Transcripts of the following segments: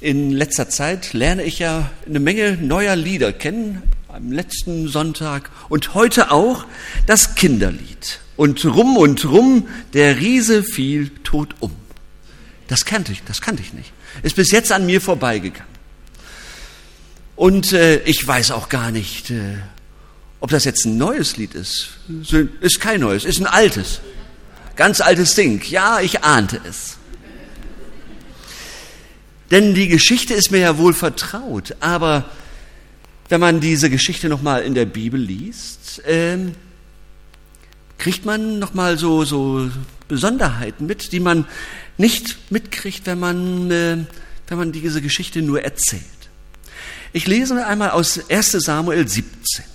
In letzter Zeit lerne ich ja eine Menge neuer Lieder kennen, am letzten Sonntag und heute auch das Kinderlied. Und rum und rum, der Riese fiel tot um. Das kannte ich, das kannte ich nicht. Ist bis jetzt an mir vorbeigegangen. Und äh, ich weiß auch gar nicht, äh, ob das jetzt ein neues Lied ist. Ist kein neues, ist ein altes. Ganz altes Ding. Ja, ich ahnte es. Denn die Geschichte ist mir ja wohl vertraut. Aber wenn man diese Geschichte nochmal in der Bibel liest, ähm, kriegt man nochmal so, so Besonderheiten mit, die man nicht mitkriegt, wenn man, äh, wenn man diese Geschichte nur erzählt. Ich lese einmal aus 1 Samuel 17.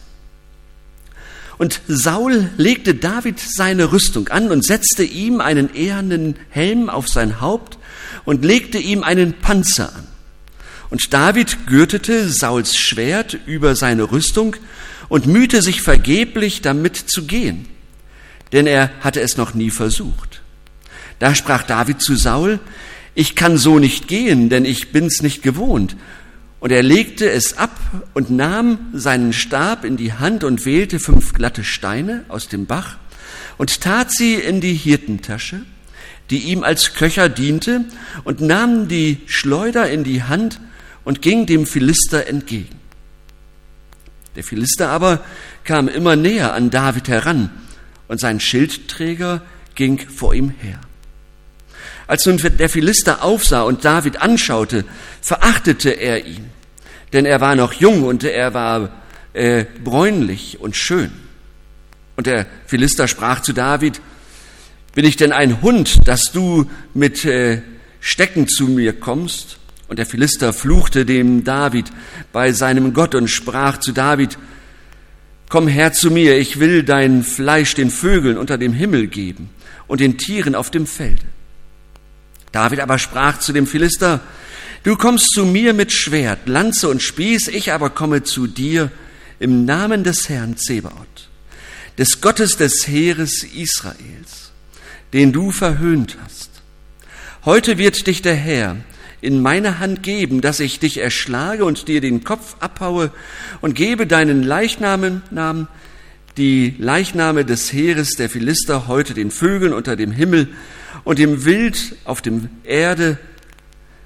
Und Saul legte David seine Rüstung an und setzte ihm einen ehernen Helm auf sein Haupt und legte ihm einen Panzer an. Und David gürtete Sauls Schwert über seine Rüstung und mühte sich vergeblich damit zu gehen, denn er hatte es noch nie versucht. Da sprach David zu Saul, ich kann so nicht gehen, denn ich bin's nicht gewohnt. Und er legte es ab und nahm seinen Stab in die Hand und wählte fünf glatte Steine aus dem Bach und tat sie in die Hirtentasche die ihm als Köcher diente, und nahm die Schleuder in die Hand und ging dem Philister entgegen. Der Philister aber kam immer näher an David heran, und sein Schildträger ging vor ihm her. Als nun der Philister aufsah und David anschaute, verachtete er ihn, denn er war noch jung und er war äh, bräunlich und schön. Und der Philister sprach zu David, bin ich denn ein Hund, dass du mit äh, Stecken zu mir kommst? Und der Philister fluchte dem David bei seinem Gott und sprach zu David, Komm her zu mir, ich will dein Fleisch den Vögeln unter dem Himmel geben und den Tieren auf dem Felde. David aber sprach zu dem Philister, Du kommst zu mir mit Schwert, Lanze und Spieß, ich aber komme zu dir im Namen des Herrn Zebaoth, des Gottes des Heeres Israels den du verhöhnt hast. Heute wird dich der Herr in meine Hand geben, dass ich dich erschlage und dir den Kopf abhaue und gebe deinen Leichnamen, Namen, die Leichname des Heeres der Philister heute den Vögeln unter dem Himmel und dem Wild auf dem Erde,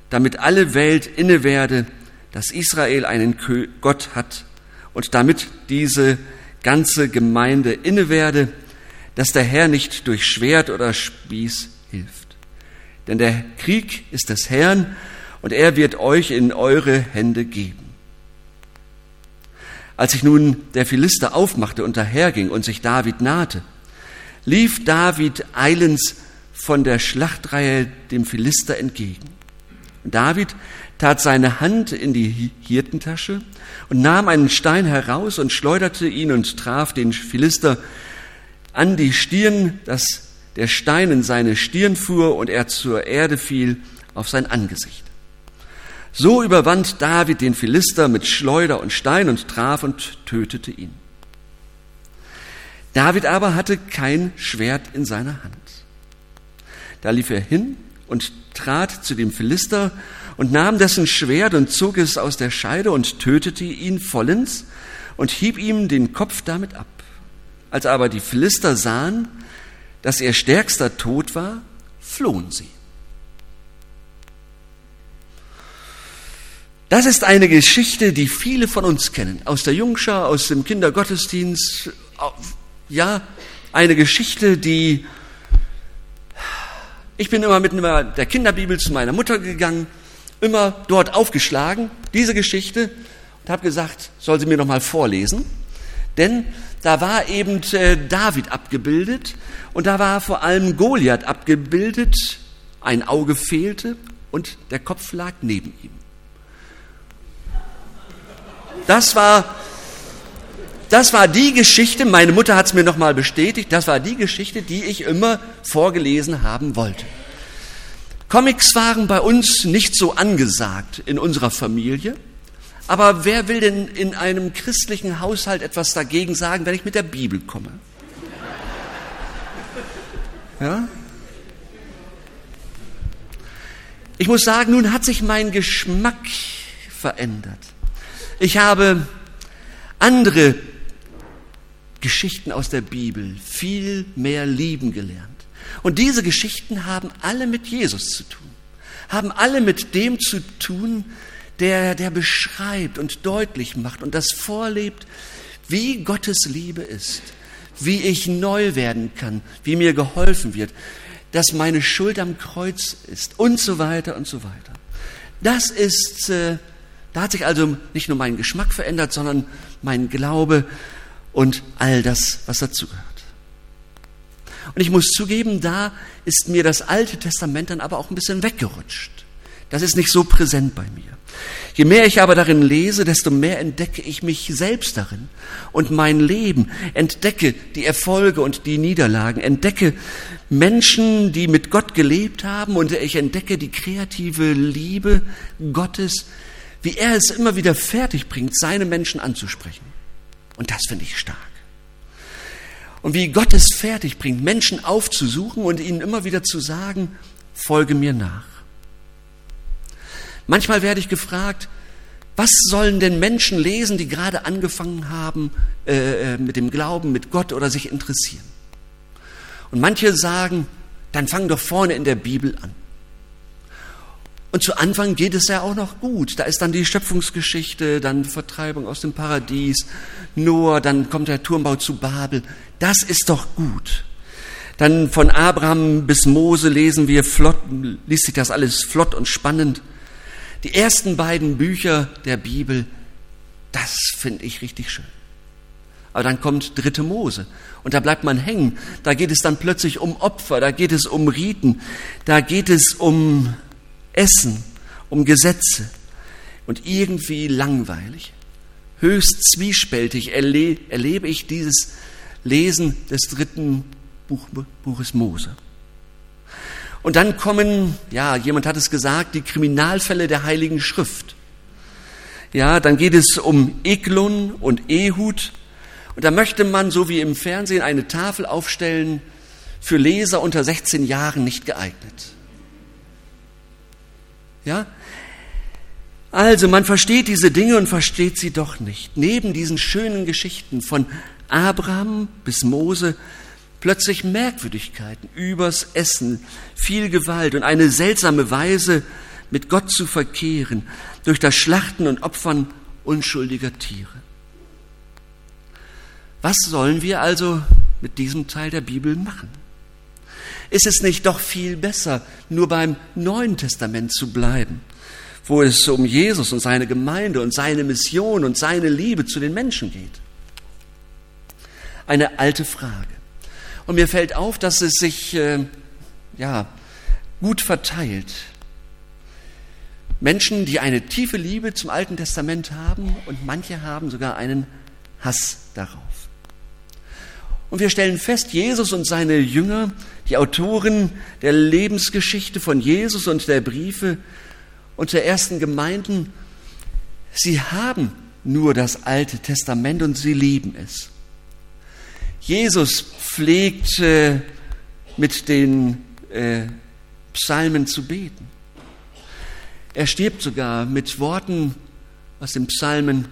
damit alle Welt inne werde, dass Israel einen Gott hat und damit diese ganze Gemeinde inne werde, dass der Herr nicht durch Schwert oder Spieß hilft. Denn der Krieg ist des Herrn und er wird euch in eure Hände geben. Als sich nun der Philister aufmachte und daherging und sich David nahte, lief David eilends von der Schlachtreihe dem Philister entgegen. David tat seine Hand in die Hirtentasche und nahm einen Stein heraus und schleuderte ihn und traf den Philister an die Stirn, dass der Stein in seine Stirn fuhr und er zur Erde fiel auf sein Angesicht. So überwand David den Philister mit Schleuder und Stein und traf und tötete ihn. David aber hatte kein Schwert in seiner Hand. Da lief er hin und trat zu dem Philister und nahm dessen Schwert und zog es aus der Scheide und tötete ihn vollends und hieb ihm den Kopf damit ab. Als aber die Philister sahen, dass ihr stärkster tot war, flohen sie. Das ist eine Geschichte, die viele von uns kennen. Aus der Jungschar, aus dem Kindergottesdienst. Ja, eine Geschichte, die. Ich bin immer mit der Kinderbibel zu meiner Mutter gegangen, immer dort aufgeschlagen, diese Geschichte, und habe gesagt, soll sie mir noch mal vorlesen. Denn da war eben äh, David abgebildet und da war vor allem Goliath abgebildet. Ein Auge fehlte und der Kopf lag neben ihm. Das war, das war die Geschichte, meine Mutter hat es mir nochmal bestätigt, das war die Geschichte, die ich immer vorgelesen haben wollte. Comics waren bei uns nicht so angesagt in unserer Familie. Aber wer will denn in einem christlichen Haushalt etwas dagegen sagen, wenn ich mit der Bibel komme? Ja? Ich muss sagen, nun hat sich mein Geschmack verändert. Ich habe andere Geschichten aus der Bibel viel mehr lieben gelernt. Und diese Geschichten haben alle mit Jesus zu tun, haben alle mit dem zu tun, der, der beschreibt und deutlich macht und das vorlebt, wie Gottes Liebe ist, wie ich neu werden kann, wie mir geholfen wird, dass meine Schuld am Kreuz ist und so weiter und so weiter. Das ist, äh, da hat sich also nicht nur mein Geschmack verändert, sondern mein Glaube und all das, was dazugehört. Und ich muss zugeben, da ist mir das Alte Testament dann aber auch ein bisschen weggerutscht. Das ist nicht so präsent bei mir. Je mehr ich aber darin lese, desto mehr entdecke ich mich selbst darin und mein Leben, entdecke die Erfolge und die Niederlagen, entdecke Menschen, die mit Gott gelebt haben und ich entdecke die kreative Liebe Gottes, wie er es immer wieder fertig bringt, seine Menschen anzusprechen. Und das finde ich stark. Und wie Gott es fertig bringt, Menschen aufzusuchen und ihnen immer wieder zu sagen, folge mir nach. Manchmal werde ich gefragt, was sollen denn Menschen lesen, die gerade angefangen haben äh, äh, mit dem Glauben, mit Gott oder sich interessieren? Und manche sagen, dann fang doch vorne in der Bibel an. Und zu Anfang geht es ja auch noch gut. Da ist dann die Schöpfungsgeschichte, dann Vertreibung aus dem Paradies, Noah, dann kommt der Turmbau zu Babel. Das ist doch gut. Dann von Abraham bis Mose lesen wir flott, liest sich das alles flott und spannend. Die ersten beiden Bücher der Bibel, das finde ich richtig schön. Aber dann kommt dritte Mose und da bleibt man hängen. Da geht es dann plötzlich um Opfer, da geht es um Riten, da geht es um Essen, um Gesetze und irgendwie langweilig. Höchst zwiespältig erle erlebe ich dieses Lesen des dritten Buch, Buches Mose. Und dann kommen, ja, jemand hat es gesagt, die Kriminalfälle der Heiligen Schrift. Ja, dann geht es um Eglon und Ehud. Und da möchte man, so wie im Fernsehen, eine Tafel aufstellen, für Leser unter 16 Jahren nicht geeignet. Ja? Also, man versteht diese Dinge und versteht sie doch nicht. Neben diesen schönen Geschichten von Abraham bis Mose plötzlich Merkwürdigkeiten übers Essen, viel Gewalt und eine seltsame Weise, mit Gott zu verkehren, durch das Schlachten und Opfern unschuldiger Tiere. Was sollen wir also mit diesem Teil der Bibel machen? Ist es nicht doch viel besser, nur beim Neuen Testament zu bleiben, wo es um Jesus und seine Gemeinde und seine Mission und seine Liebe zu den Menschen geht? Eine alte Frage. Und mir fällt auf, dass es sich äh, ja, gut verteilt. Menschen, die eine tiefe Liebe zum Alten Testament haben und manche haben sogar einen Hass darauf. Und wir stellen fest, Jesus und seine Jünger, die Autoren der Lebensgeschichte von Jesus und der Briefe und der ersten Gemeinden, sie haben nur das Alte Testament und sie lieben es. Jesus pflegt äh, mit den äh, Psalmen zu beten. Er stirbt sogar mit Worten aus den Psalmen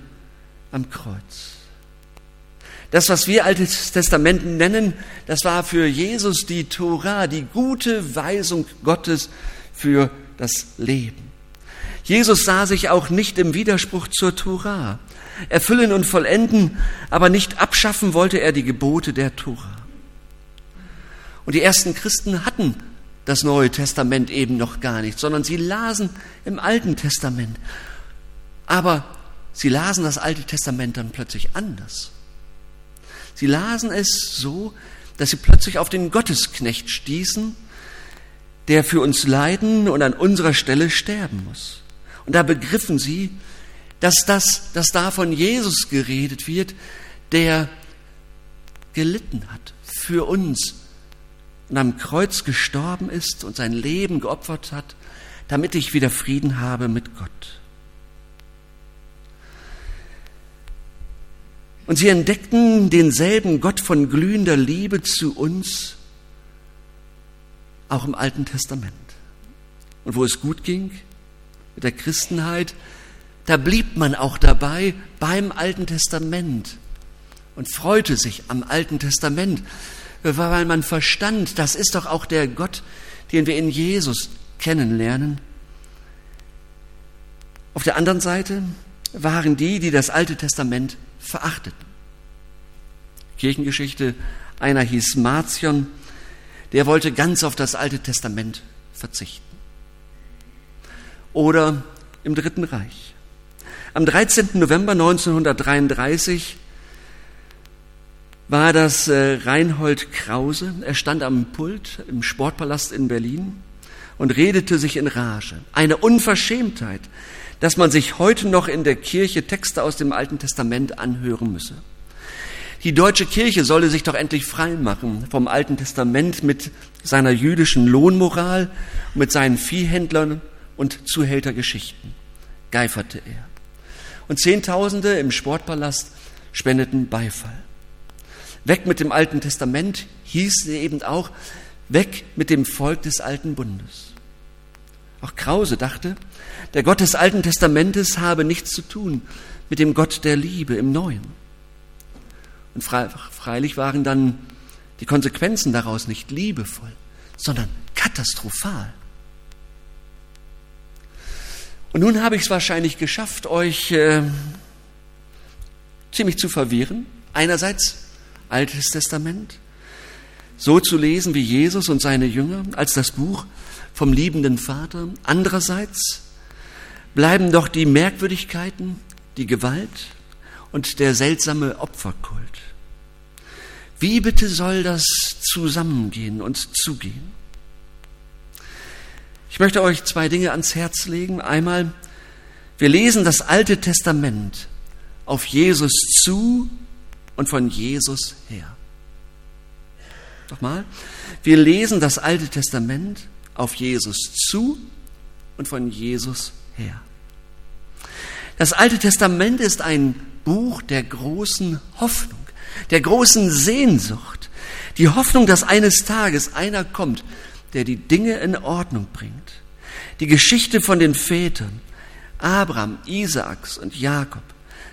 am Kreuz. Das, was wir Altes Testament nennen, das war für Jesus die Tora, die gute Weisung Gottes für das Leben. Jesus sah sich auch nicht im Widerspruch zur Tora. Erfüllen und vollenden, aber nicht abschaffen wollte er die Gebote der Tora. Und die ersten Christen hatten das Neue Testament eben noch gar nicht, sondern sie lasen im Alten Testament. Aber sie lasen das Alte Testament dann plötzlich anders. Sie lasen es so, dass sie plötzlich auf den Gottesknecht stießen, der für uns leiden und an unserer Stelle sterben muss. Und da begriffen sie, dass das, dass da von Jesus geredet wird, der gelitten hat für uns und am Kreuz gestorben ist und sein Leben geopfert hat, damit ich wieder Frieden habe mit Gott. Und sie entdeckten denselben Gott von glühender Liebe zu uns auch im Alten Testament. und wo es gut ging der Christenheit, da blieb man auch dabei beim Alten Testament und freute sich am Alten Testament, weil man verstand, das ist doch auch der Gott, den wir in Jesus kennenlernen. Auf der anderen Seite waren die, die das Alte Testament verachteten. Kirchengeschichte, einer hieß Marcion, der wollte ganz auf das Alte Testament verzichten. Oder im Dritten Reich. Am 13. November 1933 war das äh, Reinhold Krause. Er stand am Pult im Sportpalast in Berlin und redete sich in Rage. Eine Unverschämtheit, dass man sich heute noch in der Kirche Texte aus dem Alten Testament anhören müsse. Die deutsche Kirche solle sich doch endlich frei machen vom Alten Testament mit seiner jüdischen Lohnmoral, mit seinen Viehhändlern und Zuhältergeschichten, geiferte er. Und Zehntausende im Sportpalast spendeten Beifall. Weg mit dem Alten Testament hieß eben auch weg mit dem Volk des alten Bundes. Auch Krause dachte, der Gott des Alten Testamentes habe nichts zu tun mit dem Gott der Liebe im Neuen. Und freilich waren dann die Konsequenzen daraus nicht liebevoll, sondern katastrophal. Und nun habe ich es wahrscheinlich geschafft, euch äh, ziemlich zu verwirren. Einerseits Altes Testament, so zu lesen wie Jesus und seine Jünger als das Buch vom liebenden Vater. Andererseits bleiben doch die Merkwürdigkeiten, die Gewalt und der seltsame Opferkult. Wie bitte soll das zusammengehen und zugehen? Ich möchte euch zwei Dinge ans Herz legen. Einmal, wir lesen das Alte Testament auf Jesus zu und von Jesus her. Nochmal, wir lesen das Alte Testament auf Jesus zu und von Jesus her. Das Alte Testament ist ein Buch der großen Hoffnung der großen Sehnsucht, die Hoffnung, dass eines Tages einer kommt, der die Dinge in Ordnung bringt. Die Geschichte von den Vätern, Abraham, Isaaks und Jakob,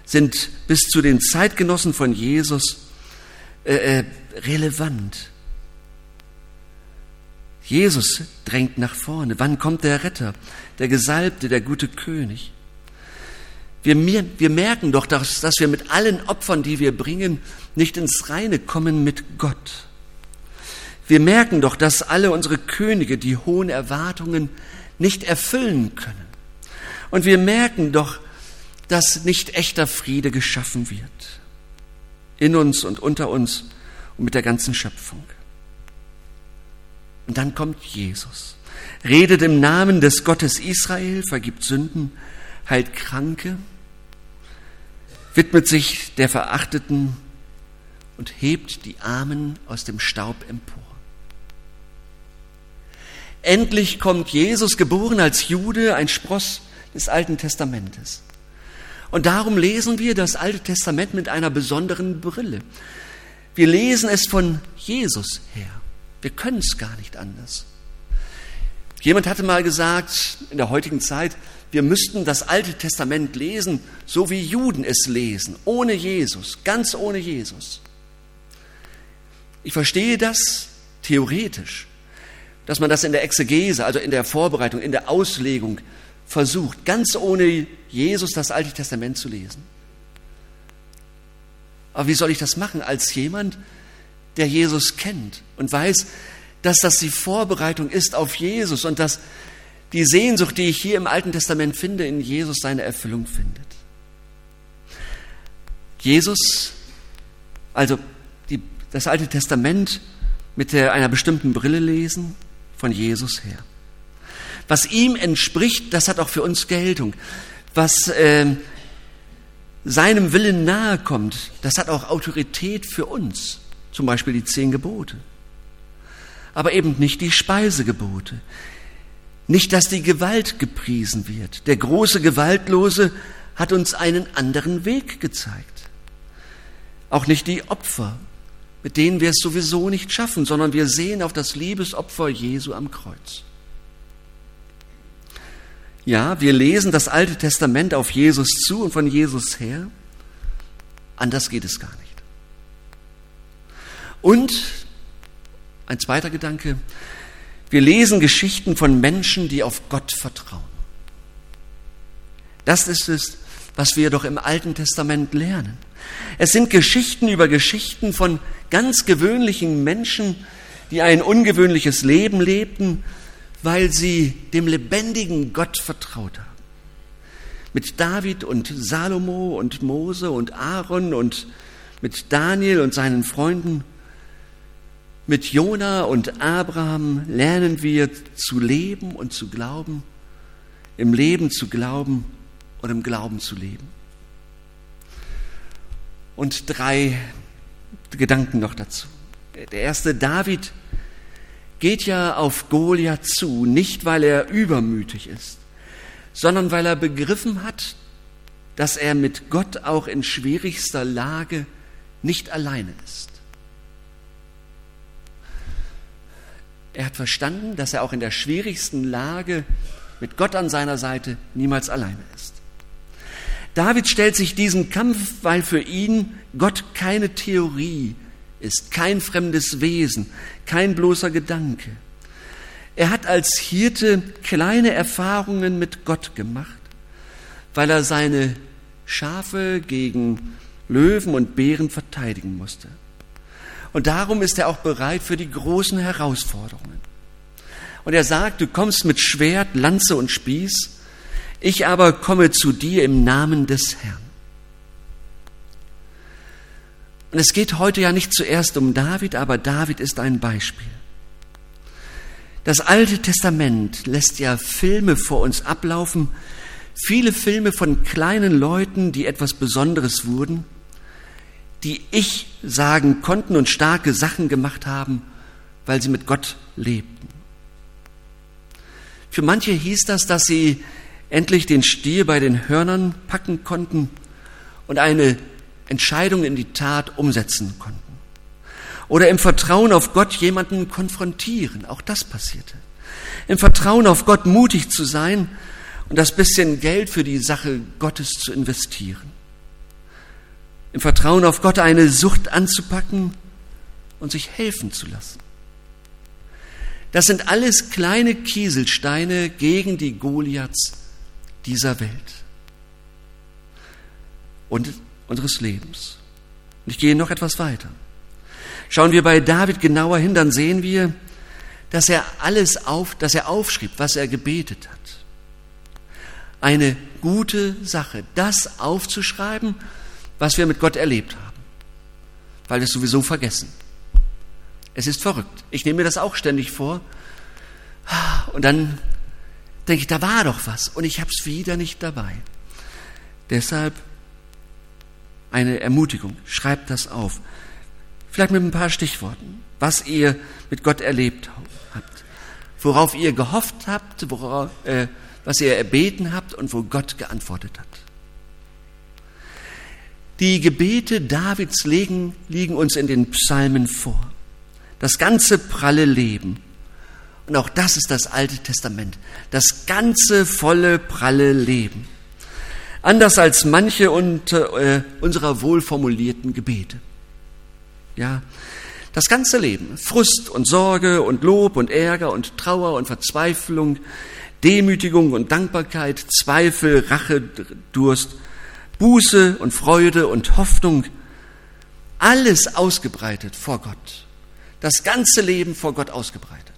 sind bis zu den Zeitgenossen von Jesus äh, äh, relevant. Jesus drängt nach vorne. Wann kommt der Retter, der Gesalbte, der gute König? Wir, wir merken doch, dass, dass wir mit allen Opfern, die wir bringen, nicht ins Reine kommen mit Gott. Wir merken doch, dass alle unsere Könige die hohen Erwartungen nicht erfüllen können. Und wir merken doch, dass nicht echter Friede geschaffen wird. In uns und unter uns und mit der ganzen Schöpfung. Und dann kommt Jesus, redet im Namen des Gottes Israel, vergibt Sünden, heilt Kranke, widmet sich der Verachteten und hebt die Armen aus dem Staub empor. Endlich kommt Jesus, geboren als Jude, ein Spross des Alten Testamentes. Und darum lesen wir das Alte Testament mit einer besonderen Brille. Wir lesen es von Jesus her. Wir können es gar nicht anders. Jemand hatte mal gesagt, in der heutigen Zeit, wir müssten das Alte Testament lesen, so wie Juden es lesen, ohne Jesus, ganz ohne Jesus. Ich verstehe das theoretisch, dass man das in der Exegese, also in der Vorbereitung, in der Auslegung versucht, ganz ohne Jesus das Alte Testament zu lesen. Aber wie soll ich das machen als jemand, der Jesus kennt und weiß, dass das die Vorbereitung ist auf Jesus und dass die Sehnsucht, die ich hier im Alten Testament finde, in Jesus seine Erfüllung findet. Jesus, also das Alte Testament mit einer bestimmten Brille lesen, von Jesus her. Was ihm entspricht, das hat auch für uns Geltung. Was äh, seinem Willen nahe kommt, das hat auch Autorität für uns. Zum Beispiel die zehn Gebote. Aber eben nicht die Speisegebote. Nicht, dass die Gewalt gepriesen wird. Der große Gewaltlose hat uns einen anderen Weg gezeigt. Auch nicht die Opfer mit denen wir es sowieso nicht schaffen, sondern wir sehen auf das Liebesopfer Jesu am Kreuz. Ja, wir lesen das Alte Testament auf Jesus zu und von Jesus her. Anders geht es gar nicht. Und ein zweiter Gedanke, wir lesen Geschichten von Menschen, die auf Gott vertrauen. Das ist es, was wir doch im Alten Testament lernen. Es sind Geschichten über Geschichten von ganz gewöhnlichen Menschen, die ein ungewöhnliches Leben lebten, weil sie dem lebendigen Gott vertraut haben. Mit David und Salomo und Mose und Aaron und mit Daniel und seinen Freunden, mit Jona und Abraham lernen wir zu leben und zu glauben, im Leben zu glauben und im Glauben zu leben. Und drei Gedanken noch dazu. Der erste, David geht ja auf Goliath zu, nicht weil er übermütig ist, sondern weil er begriffen hat, dass er mit Gott auch in schwierigster Lage nicht alleine ist. Er hat verstanden, dass er auch in der schwierigsten Lage mit Gott an seiner Seite niemals alleine ist. David stellt sich diesem Kampf, weil für ihn Gott keine Theorie ist, kein fremdes Wesen, kein bloßer Gedanke. Er hat als Hirte kleine Erfahrungen mit Gott gemacht, weil er seine Schafe gegen Löwen und Bären verteidigen musste. Und darum ist er auch bereit für die großen Herausforderungen. Und er sagt, du kommst mit Schwert, Lanze und Spieß, ich aber komme zu dir im Namen des Herrn. Und es geht heute ja nicht zuerst um David, aber David ist ein Beispiel. Das Alte Testament lässt ja Filme vor uns ablaufen, viele Filme von kleinen Leuten, die etwas Besonderes wurden, die ich sagen konnten und starke Sachen gemacht haben, weil sie mit Gott lebten. Für manche hieß das, dass sie endlich den Stier bei den Hörnern packen konnten und eine Entscheidung in die Tat umsetzen konnten. Oder im Vertrauen auf Gott jemanden konfrontieren. Auch das passierte. Im Vertrauen auf Gott mutig zu sein und das bisschen Geld für die Sache Gottes zu investieren. Im Vertrauen auf Gott eine Sucht anzupacken und sich helfen zu lassen. Das sind alles kleine Kieselsteine gegen die Goliaths dieser Welt. Und unseres Lebens. Und ich gehe noch etwas weiter. Schauen wir bei David genauer hin, dann sehen wir, dass er alles auf, dass er aufschrieb, was er gebetet hat. Eine gute Sache, das aufzuschreiben, was wir mit Gott erlebt haben, weil wir es sowieso vergessen. Es ist verrückt. Ich nehme mir das auch ständig vor. Und dann denke ich, da war doch was und ich habe es wieder nicht dabei. Deshalb eine Ermutigung. Schreibt das auf. Vielleicht mit ein paar Stichworten, was ihr mit Gott erlebt habt, worauf ihr gehofft habt, worauf, äh, was ihr erbeten habt und wo Gott geantwortet hat. Die Gebete Davids liegen, liegen uns in den Psalmen vor. Das ganze pralle Leben. Und auch das ist das Alte Testament. Das ganze volle pralle Leben anders als manche äh, unserer wohlformulierten Gebete. Ja, das ganze Leben, Frust und Sorge und Lob und Ärger und Trauer und Verzweiflung, Demütigung und Dankbarkeit, Zweifel, Rache, Durst, Buße und Freude und Hoffnung, alles ausgebreitet vor Gott. Das ganze Leben vor Gott ausgebreitet.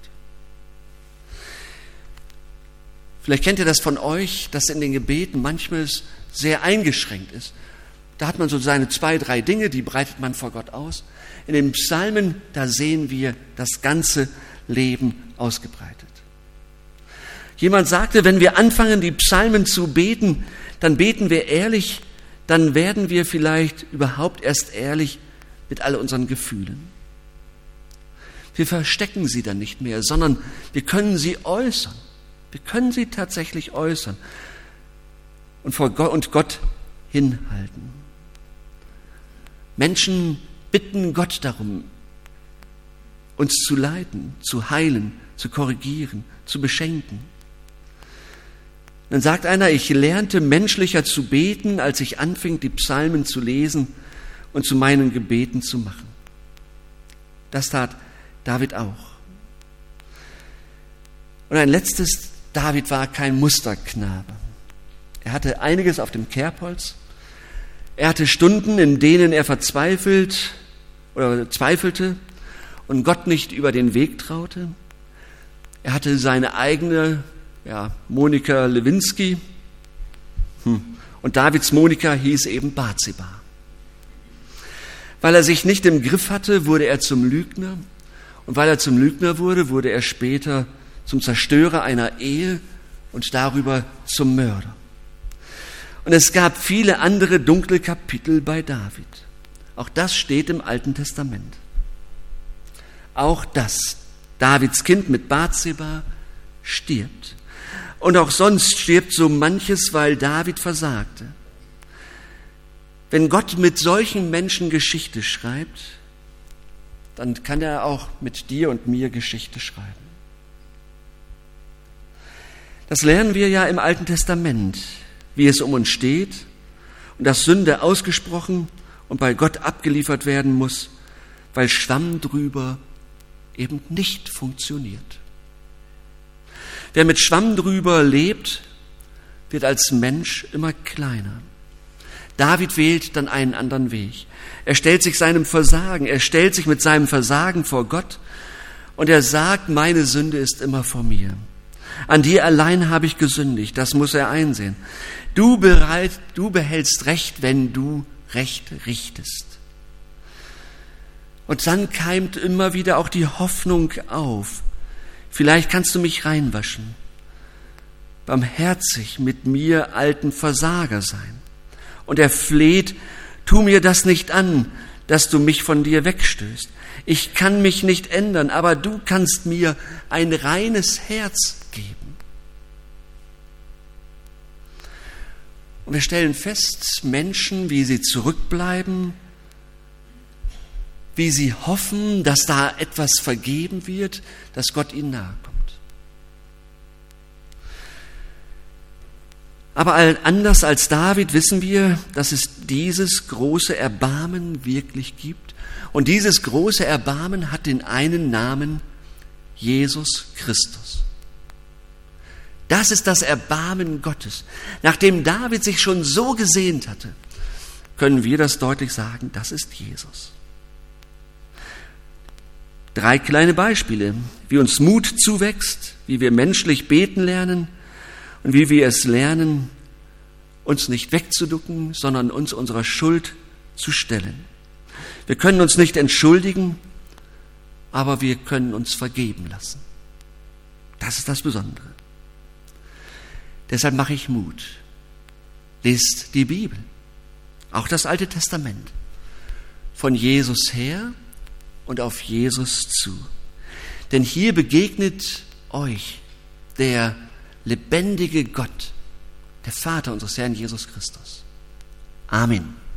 Vielleicht kennt ihr das von euch, dass in den Gebeten manchmal sehr eingeschränkt ist. Da hat man so seine zwei, drei Dinge, die breitet man vor Gott aus. In den Psalmen, da sehen wir das ganze Leben ausgebreitet. Jemand sagte, wenn wir anfangen, die Psalmen zu beten, dann beten wir ehrlich, dann werden wir vielleicht überhaupt erst ehrlich mit all unseren Gefühlen. Wir verstecken sie dann nicht mehr, sondern wir können sie äußern. Wir können sie tatsächlich äußern und vor Gott, und Gott hinhalten. Menschen bitten Gott darum, uns zu leiten, zu heilen, zu korrigieren, zu beschenken. Dann sagt einer, ich lernte menschlicher zu beten, als ich anfing, die Psalmen zu lesen und zu meinen Gebeten zu machen. Das tat David auch. Und ein letztes, David war kein Musterknabe. Er hatte einiges auf dem Kerbholz. Er hatte Stunden, in denen er verzweifelt oder zweifelte und Gott nicht über den Weg traute. Er hatte seine eigene, ja, Monika Lewinsky. Hm. Und Davids Monika hieß eben Bathseba. Weil er sich nicht im Griff hatte, wurde er zum Lügner. Und weil er zum Lügner wurde, wurde er später zum Zerstörer einer Ehe und darüber zum Mörder. Und es gab viele andere dunkle Kapitel bei David. Auch das steht im Alten Testament. Auch das, Davids Kind mit Bathseba, stirbt. Und auch sonst stirbt so manches, weil David versagte. Wenn Gott mit solchen Menschen Geschichte schreibt, dann kann er auch mit dir und mir Geschichte schreiben. Das lernen wir ja im Alten Testament, wie es um uns steht und dass Sünde ausgesprochen und bei Gott abgeliefert werden muss, weil Schwamm drüber eben nicht funktioniert. Wer mit Schwamm drüber lebt, wird als Mensch immer kleiner. David wählt dann einen anderen Weg. Er stellt sich seinem Versagen, er stellt sich mit seinem Versagen vor Gott und er sagt, meine Sünde ist immer vor mir. An dir allein habe ich gesündigt, das muss er einsehen. Du, bereit, du behältst Recht, wenn du Recht richtest. Und dann keimt immer wieder auch die Hoffnung auf. Vielleicht kannst du mich reinwaschen, barmherzig mit mir alten Versager sein. Und er fleht, tu mir das nicht an, dass du mich von dir wegstößt. Ich kann mich nicht ändern, aber du kannst mir ein reines Herz geben. Und wir stellen fest, Menschen, wie sie zurückbleiben, wie sie hoffen, dass da etwas vergeben wird, dass Gott ihnen nahe kommt. Aber anders als David wissen wir, dass es dieses große Erbarmen wirklich gibt. Und dieses große Erbarmen hat den einen Namen Jesus Christus. Das ist das Erbarmen Gottes. Nachdem David sich schon so gesehnt hatte, können wir das deutlich sagen, das ist Jesus. Drei kleine Beispiele, wie uns Mut zuwächst, wie wir menschlich beten lernen und wie wir es lernen, uns nicht wegzuducken, sondern uns unserer Schuld zu stellen. Wir können uns nicht entschuldigen, aber wir können uns vergeben lassen. Das ist das Besondere. Deshalb mache ich Mut. Lest die Bibel, auch das Alte Testament, von Jesus her und auf Jesus zu. Denn hier begegnet euch der lebendige Gott, der Vater unseres Herrn Jesus Christus. Amen.